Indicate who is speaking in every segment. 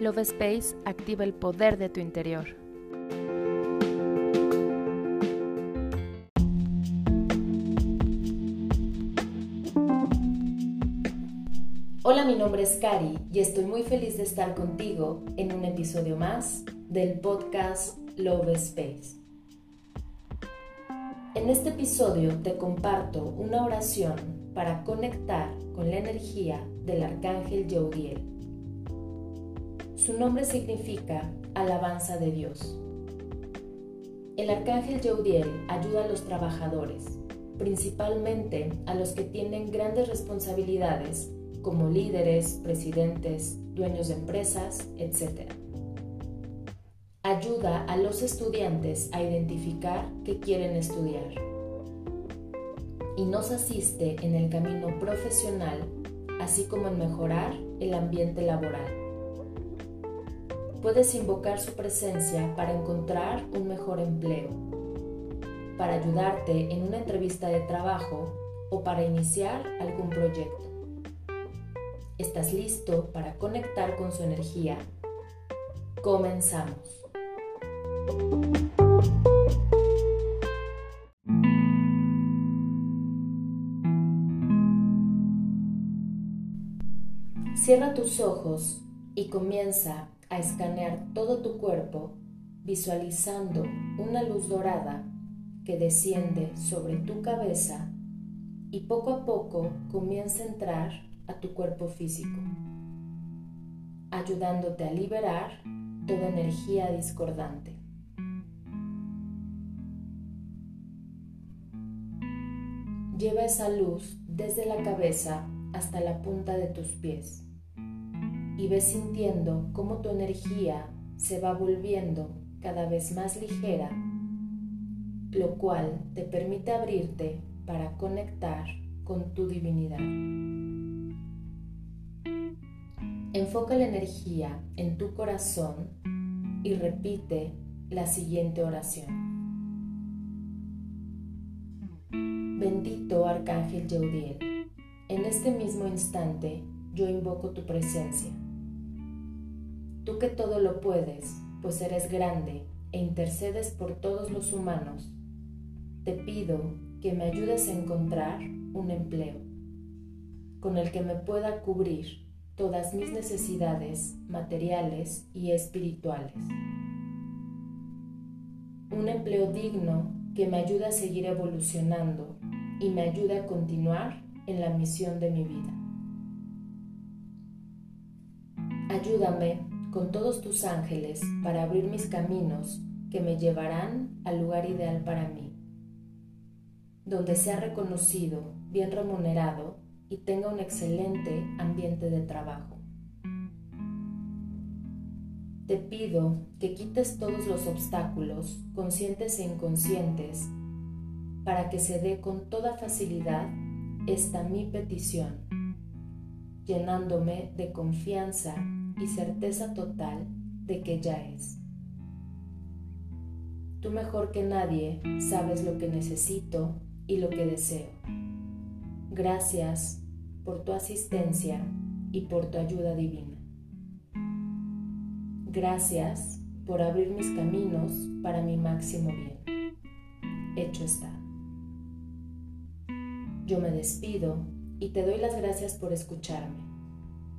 Speaker 1: Love Space activa el poder de tu interior.
Speaker 2: Hola, mi nombre es Cari y estoy muy feliz de estar contigo en un episodio más del podcast Love Space. En este episodio te comparto una oración para conectar con la energía del arcángel Yaudiel su nombre significa alabanza de Dios. El arcángel Yaudiel ayuda a los trabajadores, principalmente a los que tienen grandes responsabilidades como líderes, presidentes, dueños de empresas, etc. Ayuda a los estudiantes a identificar qué quieren estudiar y nos asiste en el camino profesional, así como en mejorar el ambiente laboral puedes invocar su presencia para encontrar un mejor empleo, para ayudarte en una entrevista de trabajo o para iniciar algún proyecto. ¿Estás listo para conectar con su energía? Comenzamos. Cierra tus ojos y comienza a escanear todo tu cuerpo visualizando una luz dorada que desciende sobre tu cabeza y poco a poco comienza a entrar a tu cuerpo físico, ayudándote a liberar toda energía discordante. Lleva esa luz desde la cabeza hasta la punta de tus pies y ves sintiendo cómo tu energía se va volviendo cada vez más ligera, lo cual te permite abrirte para conectar con tu divinidad. Enfoca la energía en tu corazón y repite la siguiente oración. Bendito Arcángel Yeudiel, en este mismo instante yo invoco tu presencia Tú que todo lo puedes, pues eres grande e intercedes por todos los humanos, te pido que me ayudes a encontrar un empleo con el que me pueda cubrir todas mis necesidades materiales y espirituales. Un empleo digno que me ayude a seguir evolucionando y me ayude a continuar en la misión de mi vida. Ayúdame con todos tus ángeles para abrir mis caminos que me llevarán al lugar ideal para mí, donde sea reconocido, bien remunerado y tenga un excelente ambiente de trabajo. Te pido que quites todos los obstáculos, conscientes e inconscientes, para que se dé con toda facilidad esta mi petición, llenándome de confianza y certeza total de que ya es. Tú mejor que nadie sabes lo que necesito y lo que deseo. Gracias por tu asistencia y por tu ayuda divina. Gracias por abrir mis caminos para mi máximo bien. Hecho está. Yo me despido y te doy las gracias por escucharme.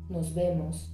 Speaker 2: Nos vemos